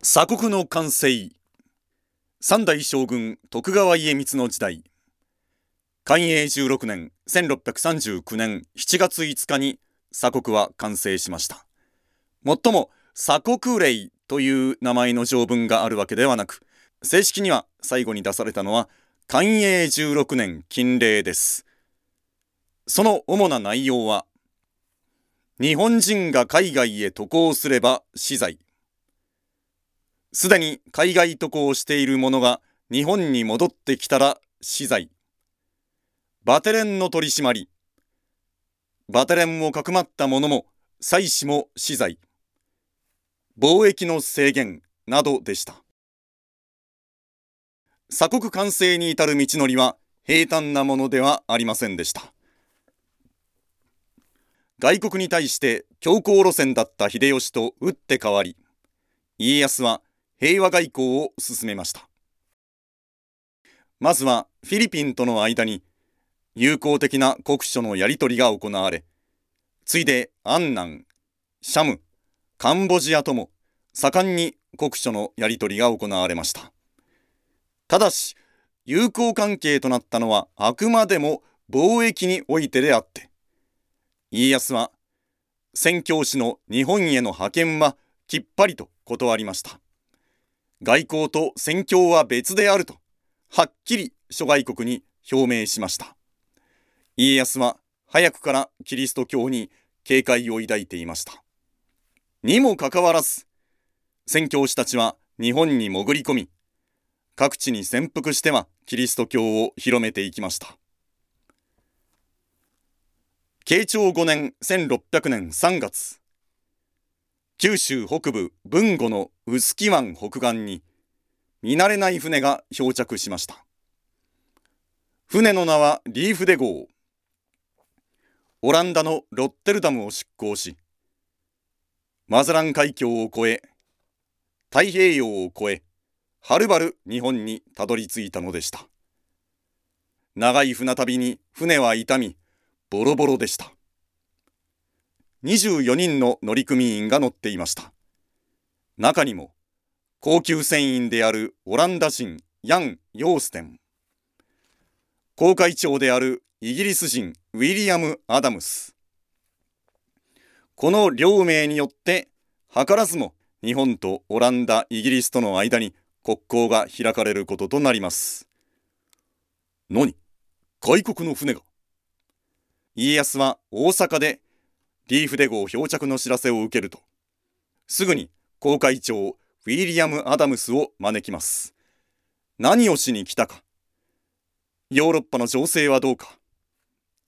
鎖国の完成。三代将軍徳川家光の時代。寛永16年1639年7月5日に鎖国は完成しました。もっとも鎖国令という名前の条文があるわけではなく正式には最後に出されたのは寛永16年禁令です。その主な内容は日本人が海外へ渡航すれば死罪。すでに海外渡航している者が日本に戻ってきたら死罪。バテレンの取り締まり。バテレンをかくまった者も妻子も死罪。貿易の制限などでした。鎖国完成に至る道のりは平坦なものではありませんでした。外国に対して強硬路線だった秀吉と打って変わり、家康は平和外交を進めました。まずはフィリピンとの間に友好的な国書のやり取りが行われついで安南シャムカンボジアとも盛んに国書のやり取りが行われました。ただし友好関係となったのはあくまでも貿易においてであって家康は宣教師の日本への派遣はきっぱりと断りました。外交と宣教は別であるとはっきり諸外国に表明しました。家康は早くからキリスト教に警戒を抱いていました。にもかかわらず宣教師たちは日本に潜り込み各地に潜伏してはキリスト教を広めていきました。慶長5年1600年3月九州北部豊後の臼杵湾北岸に見慣れない船が漂着しました。船の名はリーフデ号。オランダのロッテルダムを出港しマザラン海峡を越え太平洋を越えはるばる日本にたどり着いたのでした。長い船旅に船は傷みボロボロでした。24人の乗組員が乗っていました。中にも高級船員であるオランダ人ヤン・ヨーステン。航海長であるイギリス人ウィリアム・アダムス。この両名によって図らずも日本とオランダイギリスとの間に国交が開かれることとなります。何外国の船が。家康は大阪でリーフデ号漂着の知らせを受けると、すぐに航海長ウィリアム・アダムスを招きます。何をしに来たか。ヨーロッパの情勢はどうか。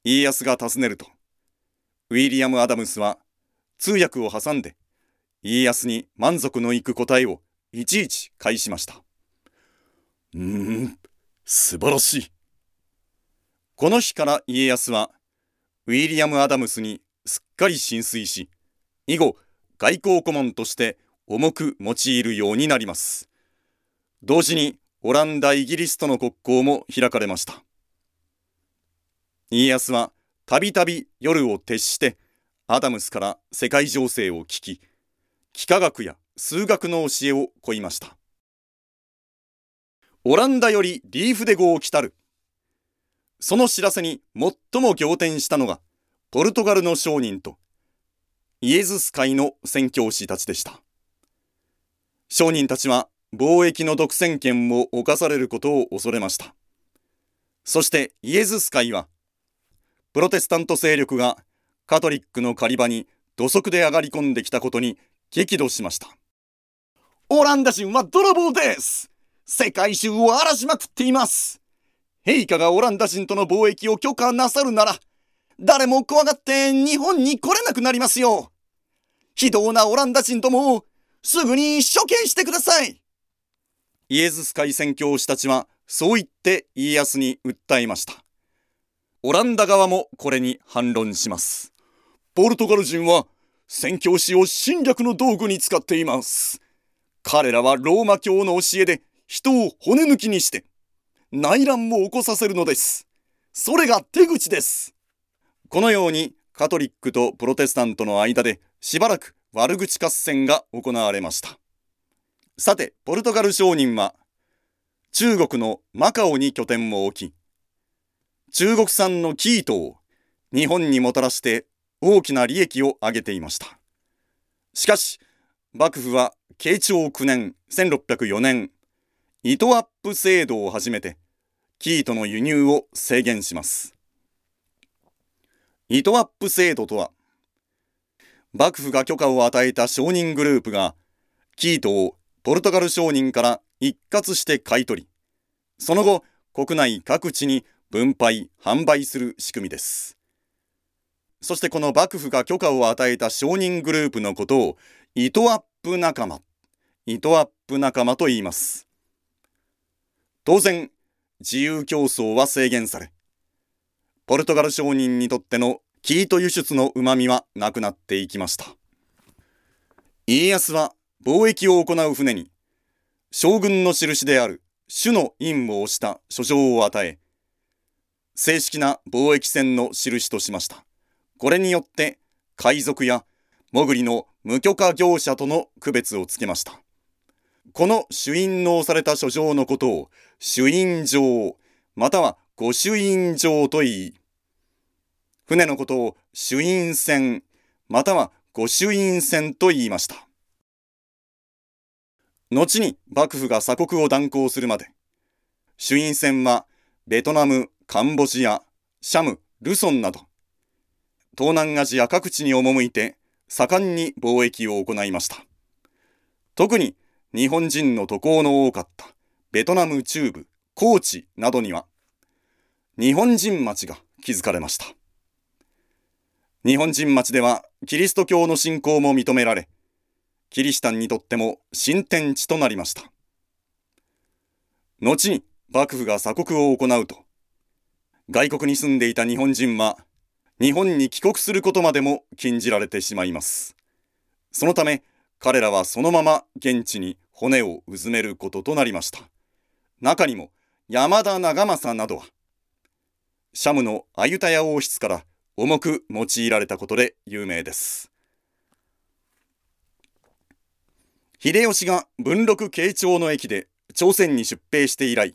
家康が尋ねると、ウィリアム・アダムスは通訳を挟んで、家康に満足のいく答えをいちいち返しました。うーん、素晴らしい。この日から家康は、ウィリアム・アダムスにかり浸水し以後外交顧問として重く用いるようになります。同時にオランダイギリスとの国交も開かれました。家康はたびたび夜を徹してアダムスから世界情勢を聞き幾何学や数学の教えを請いました。オランダよりリーフデ号を来たる。その知らせに最も仰天したのがポルトガルの商人とイエズス会の宣教師たちでした。商人たちは貿易の独占権を侵されることを恐れました。そしてイエズス会は、プロテスタント勢力がカトリックの狩り場に土足で上がり込んできたことに激怒しました。オランダ人は泥棒です世界中を荒らしまくっています陛下がオランダ人との貿易を許可なさるなら、誰も怖がって日本に来れなくなりますよ。非道なオランダ人どもすぐに処刑してください。イエズス会宣教師たちはそう言って家康に訴えました。オランダ側もこれに反論します。ポルトガル人は宣教師を侵略の道具に使っています。彼らはローマ教の教えで人を骨抜きにして内乱も起こさせるのです。それが手口です。このようにカトリックとプロテスタントの間でしばらく悪口合戦が行われましたさて、ポルトガル商人は、中国のマカオに拠点を置き、中国産の生糸を日本にもたらして大きな利益を上げていました。しかし、幕府は慶長9年1604年、糸アップ制度を始めて、生糸の輸入を制限します。糸アップ制度とは、幕府が許可を与えた商人グループが、生糸をポルトガル商人から一括して買い取り、その後、国内各地に分配、販売する仕組みです。そしてこの幕府が許可を与えた商人グループのことを、糸アップ仲間、糸アップ仲間と言います。当然、自由競争は制限され、ポルトガル商人にとっての生糸輸出の旨味はなくなっていきました。家康は貿易を行う船に、将軍の印である主の印を押した書状を与え、正式な貿易船の印としました。これによって海賊や潜りの無許可業者との区別をつけました。この主印の押された書状のことを主印状または御主印状と言い、船のことを主印船または御主印船と言いました。後に幕府が鎖国を断行するまで、主因船はベトナム、カンボジア、シャム、ルソンなど、東南アジア各地に赴いて盛んに貿易を行いました。特に日本人の渡航の多かったベトナム中部、高知などには、日本人町が築かれました。日本人町ではキリスト教の信仰も認められ、キリシタンにとっても新天地となりました。後に幕府が鎖国を行うと、外国に住んでいた日本人は日本に帰国することまでも禁じられてしまいます。そのため彼らはそのまま現地に骨をうずめることとなりました。中にも山田長政などは、シャムのアユタヤ王室から重く用いられたことで有名です。秀吉が文禄慶長の駅で朝鮮に出兵して以来、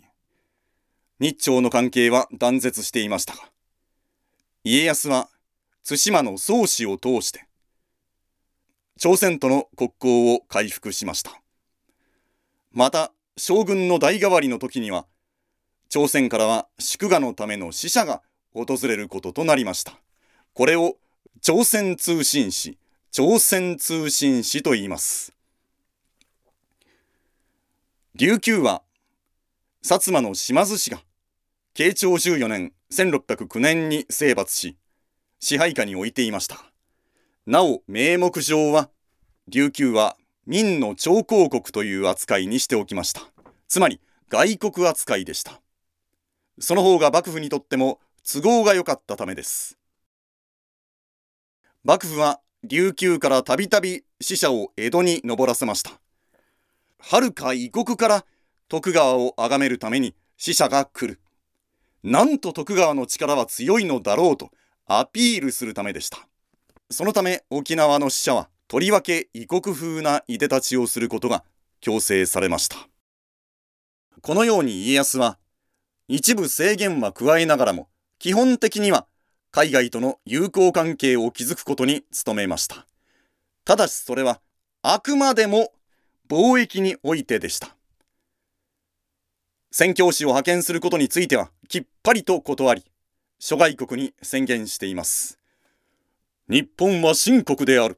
日朝の関係は断絶していましたが、家康は対馬の宗氏を通して、朝鮮との国交を回復しました。また、将軍の代替わりの時には、朝鮮からは祝賀のための使者が訪れることとなりました。これを朝鮮通信使、朝鮮通信使と言います。琉球は、薩摩の島津氏が、慶長14年1609年に征伐し、支配下に置いていました。なお、名目上は、琉球は民の超公国という扱いにしておきました。つまり、外国扱いでした。その方が幕府にとっても都合が良かったためです。幕府は琉球からたびたび死者を江戸に上らせました。遥か異国から徳川を崇めるために死者が来る。なんと徳川の力は強いのだろうとアピールするためでした。そのため沖縄の死者はとりわけ異国風ないでたちをすることが強制されました。このように家康は一部制限は加えながらも基本的には海外との友好関係を築くことに努めました。ただしそれはあくまでも貿易においてでした。宣教師を派遣することについてはきっぱりと断り、諸外国に宣言しています。日本は神国である。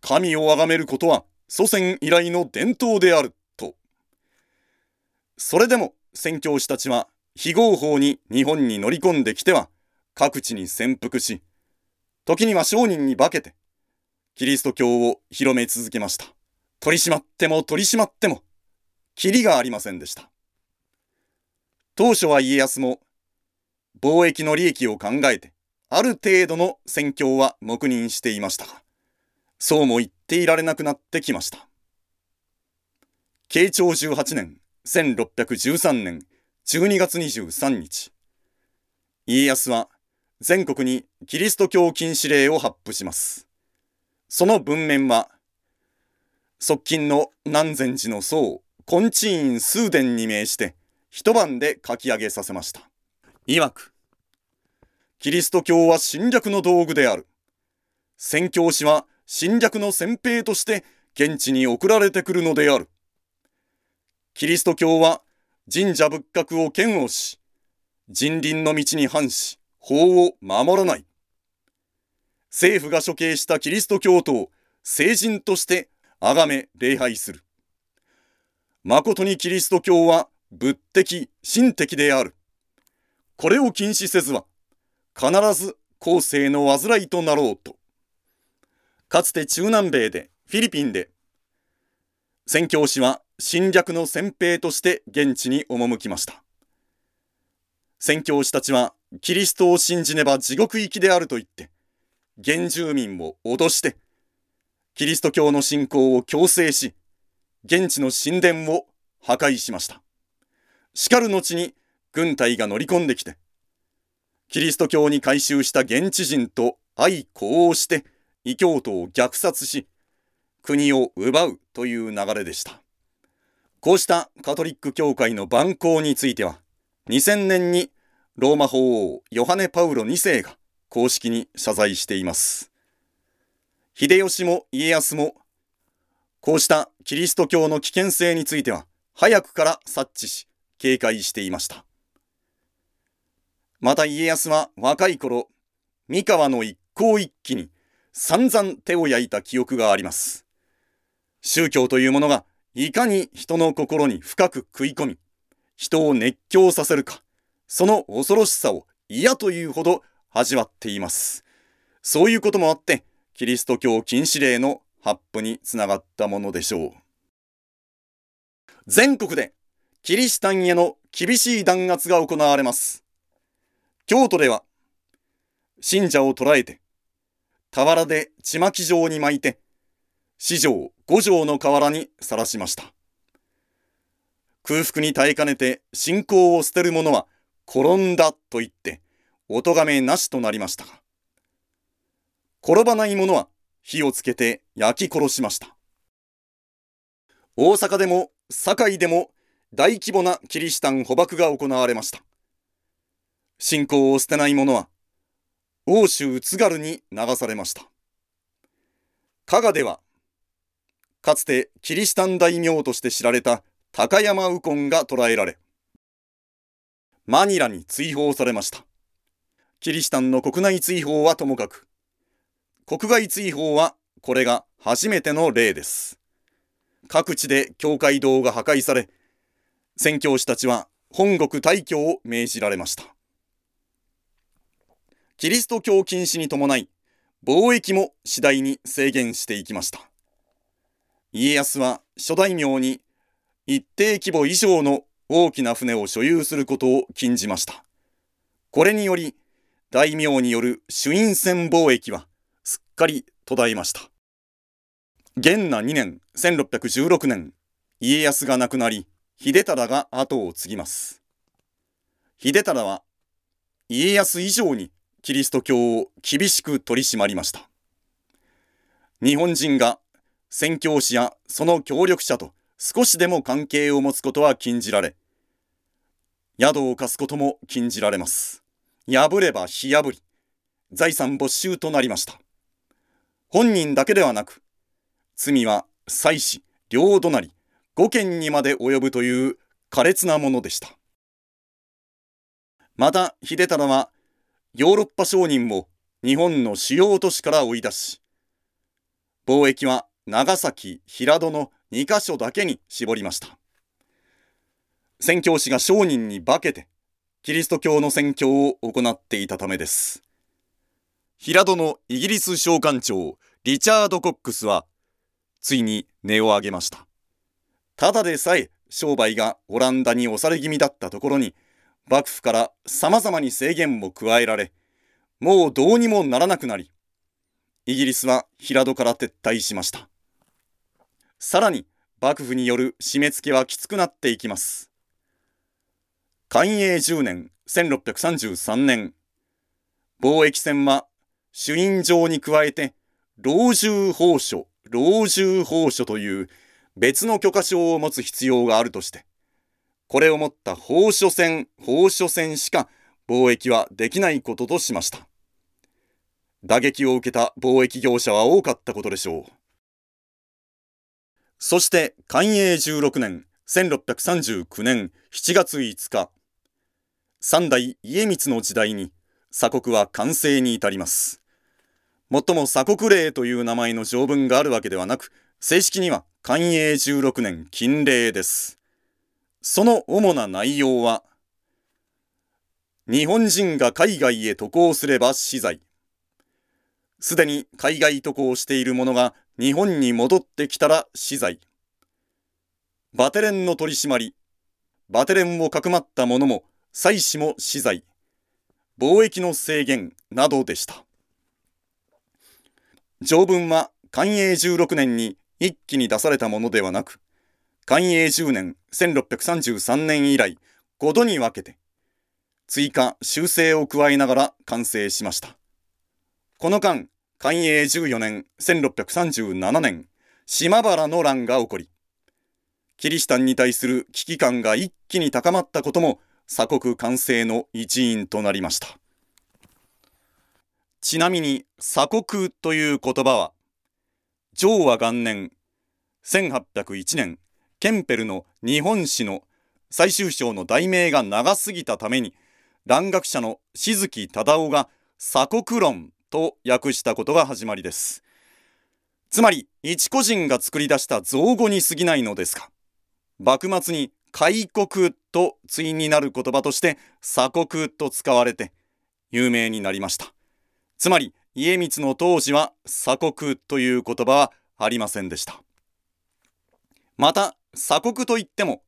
神を崇めることは祖先以来の伝統である。と。それでも宣教師たちは非合法に日本に乗り込んできては各地に潜伏し、時には商人に化けて、キリスト教を広め続けました。取り締まっても取り締まっても、キリがありませんでした。当初は家康も、貿易の利益を考えて、ある程度の戦況は黙認していましたが、そうも言っていられなくなってきました。慶長18年、1613年12月23日、家康は全国にキリスト教禁止令を発布します。その文面は、側近の南禅寺の僧、金地院数伝に命して、一晩で書き上げさせました。曰く、キリスト教は侵略の道具である。宣教師は侵略の先兵として現地に送られてくるのである。キリスト教は神社仏閣を嫌悪し、人倫の道に反し、法を守らない。政府が処刑したキリスト教徒を聖人として崇め礼拝する。誠にキリスト教は仏的、神的である。これを禁止せずは、必ず後世の煩いとなろうと。かつて中南米で、フィリピンで、宣教師は侵略の先兵として現地に赴きました。宣教師たちはキリストを信じねば地獄行きであると言って、原住民を脅して、キリスト教の信仰を強制し、現地の神殿を破壊しました。しかる後に軍隊が乗り込んできて、キリスト教に改宗した現地人と相呼応して異教徒を虐殺し、国を奪うという流れでした。こうしたカトリック教会の蛮行については、2000年にローマ法王ヨハネ・パウロ2世が公式に謝罪しています。秀吉も家康も、こうしたキリスト教の危険性については、早くから察知し、警戒していました。また家康は若い頃、三河の一向一揆に散々手を焼いた記憶があります。宗教というものがいかに人の心に深く食い込み、人を熱狂させるか、その恐ろしさを嫌というほど味わっています。そういうこともあって、キリスト教禁止令の発布につながったものでしょう。全国でキリシタンへの厳しい弾圧が行われます。京都では、信者を捕らえて、俵でちまき状に巻いて、四条五条の河原にさらしました。空腹に耐えかねて信仰を捨てる者は転んだと言ってお咎めなしとなりましたが、転ばない者は火をつけて焼き殺しました。大阪でも堺でも大規模なキリシタン捕獲が行われました。信仰を捨てない者は欧州津軽に流されました。加賀ではかつてキリシタン大名として知られた高山右近が捕らえられ、マニラに追放されました。キリシタンの国内追放はともかく、国外追放はこれが初めての例です。各地で教会堂が破壊され、宣教師たちは本国退去を命じられました。キリスト教禁止に伴い、貿易も次第に制限していきました。家康は諸大名に一定規模以上の大きな船を所有することを禁じました。これにより、大名による朱印船貿易はすっかり途絶えました。元那2年1616年、家康が亡くなり、秀忠が後を継ぎます。秀忠は家康以上にキリスト教を厳しく取り締まりました。日本人が宣教師やその協力者と少しでも関係を持つことは禁じられ、宿を貸すことも禁じられます。破れば火破り、財産没収となりました。本人だけではなく、罪は妻子、両隣、五件にまで及ぶという苛烈なものでした。また、秀忠は、ヨーロッパ商人も日本の主要都市から追い出し、貿易は長崎、平戸の2カ所だけに絞りました。宣教師が商人に化けて、キリスト教の宣教を行っていたためです。平戸のイギリス商館長、リチャード・コックスは、ついに値を上げました。ただでさえ商売がオランダに押され気味だったところに、幕府から様々に制限も加えられ、もうどうにもならなくなり、イギリスは平戸から撤退しました。さらに幕府による締め付けはきつくなっていきます。寛永10年1633年、貿易船は朱印状に加えて、老中法書、老中法書という別の許可証を持つ必要があるとして、これを持った法書船、法書船しか貿易はできないこととしました。打撃を受けた貿易業者は多かったことでしょう。そして寛永16年1639年7月5日。三代家光の時代に鎖国は完成に至ります。もっとも鎖国令という名前の条文があるわけではなく正式には寛永16年禁令です。その主な内容は日本人が海外へ渡航すれば死罪。すでに海外渡航している者が日本に戻ってきたら死罪。バテレンの取り締まり、バテレンをかくまった者も妻子も死罪。貿易の制限などでした。条文は寛永16年に一気に出されたものではなく、寛永10年1633年以来5度に分けて、追加修正を加えながら完成しました。この間、寛永14年1637年、島原の乱が起こり、キリシタンに対する危機感が一気に高まったことも鎖国完成の一因となりました。ちなみに鎖国という言葉は、昭和元年1801年、ケンペルの日本史の最終章の題名が長すぎたために、蘭学者の静木忠夫が鎖国論と訳したことが始まりです。つまり、一個人が作り出した造語に過ぎないのですが、幕末に開国と対になる言葉として鎖国と使われて有名になりました。つまり、家光の当時は鎖国という言葉はありませんでした。また、鎖国といっても、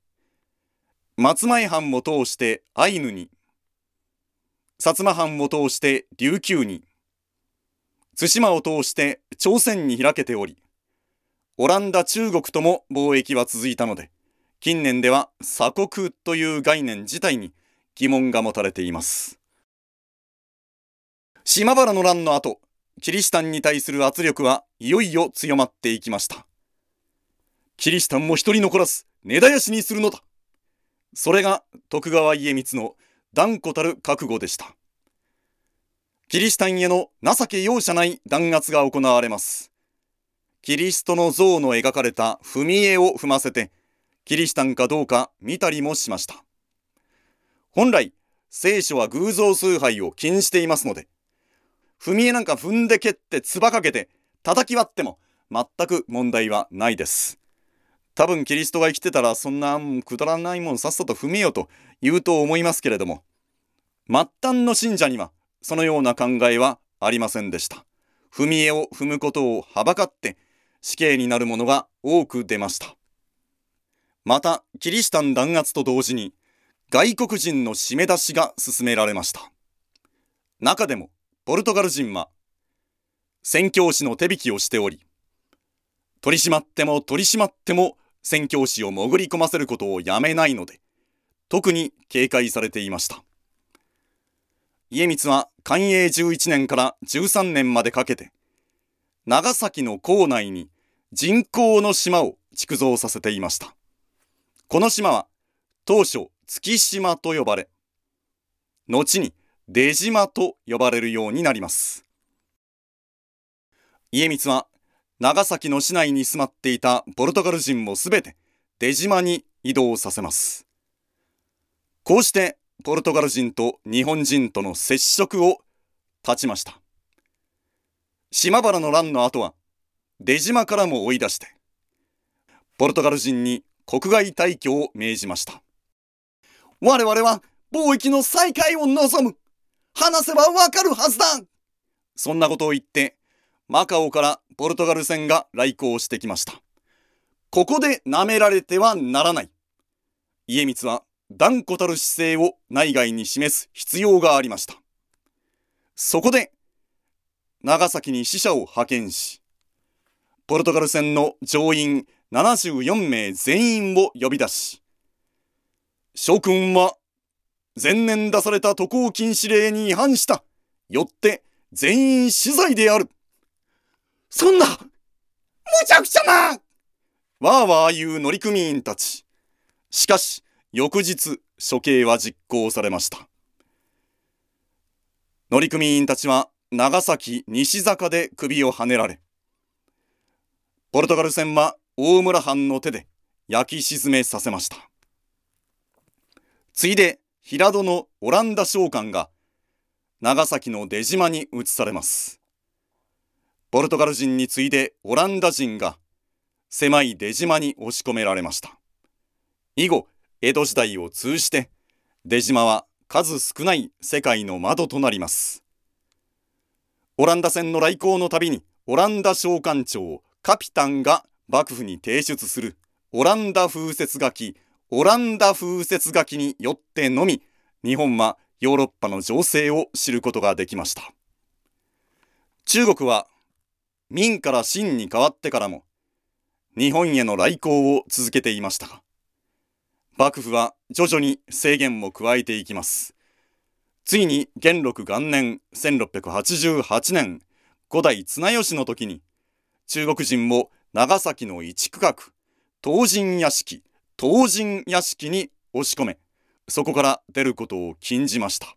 松前藩を通してアイヌに、薩摩藩を通して琉球に、対馬を通して朝鮮に開けており、オランダ、中国とも貿易は続いたので、近年では鎖国という概念自体に疑問が持たれています。島原の乱の後、キリシタンに対する圧力はいよいよ強まっていきました。キリシタンも一人残らず根絶やしにするのだ。それが徳川家光の断固たる覚悟でした。キリシタンへの情け容赦ない弾圧が行われます。キリストの像の描かれた踏み絵を踏ませて、キリシタンかどうか見たりもしました。本来、聖書は偶像崇拝を禁じていますので、踏み絵なんか踏んで蹴って唾かけて叩き割っても全く問題はないです。多分キリストが生きてたらそんなくだらないもんさっさと踏めよと言うと思いますけれども、末端の信者にはそのような考えはありませんでした。踏み絵を踏むことをはばかって死刑になる者が多く出ました。また、キリシタン弾圧と同時に外国人の締め出しが進められました。中でも、ポルトガル人は宣教師の手引きをしており、取り締まっても取り締まっても宣教師を潜り込ませることをやめないので、特に警戒されていました。家光は寛永11年から13年までかけて、長崎の港内に人工の島を築造させていました。この島は当初月島と呼ばれ、後に出島と呼ばれるようになります。家光は長崎の市内に住まっていたポルトガル人もすべて出島に移動させます。こうしてポルトガル人と日本人との接触を断ちました。島原の乱の後は出島からも追い出して、ポルトガル人に国外退去を命じました。我々は貿易の再開を望む話せばわかるはずだそんなことを言って、マカオからポルトガル船が来航してきました。ここで舐められてはならない。家光は断固たる姿勢を内外に示す必要がありました。そこで、長崎に死者を派遣し、ポルトガル船の乗員74名全員を呼び出し、諸君は前年出された渡航禁止令に違反した。よって全員死罪である。そんな、むちゃくちゃなわーわー言う乗組員たち。しかし、翌日、処刑は実行されました。乗組員たちは長崎西坂で首をはねられ、ポルトガル船は大村藩の手で焼き沈めさせました。ついで平戸のオランダ商館が長崎の出島に移されます。ポルトガル人に次いでオランダ人が狭い出島に押し込められました。以後、江戸時代を通じて出島は数少ない世界の窓となります。オランダ船の来航のたびにオランダ商館長カピタンが幕府に提出するオランダ風雪書きオランダ風雪書きによってのみ日本はヨーロッパの情勢を知ることができました中国は明から清に変わってからも日本への来航を続けていました幕府は徐々に制限を加えていきます。ついに元禄元年1688年五代綱吉の時に中国人を長崎の一区画東神屋敷東神屋敷に押し込めそこから出ることを禁じました。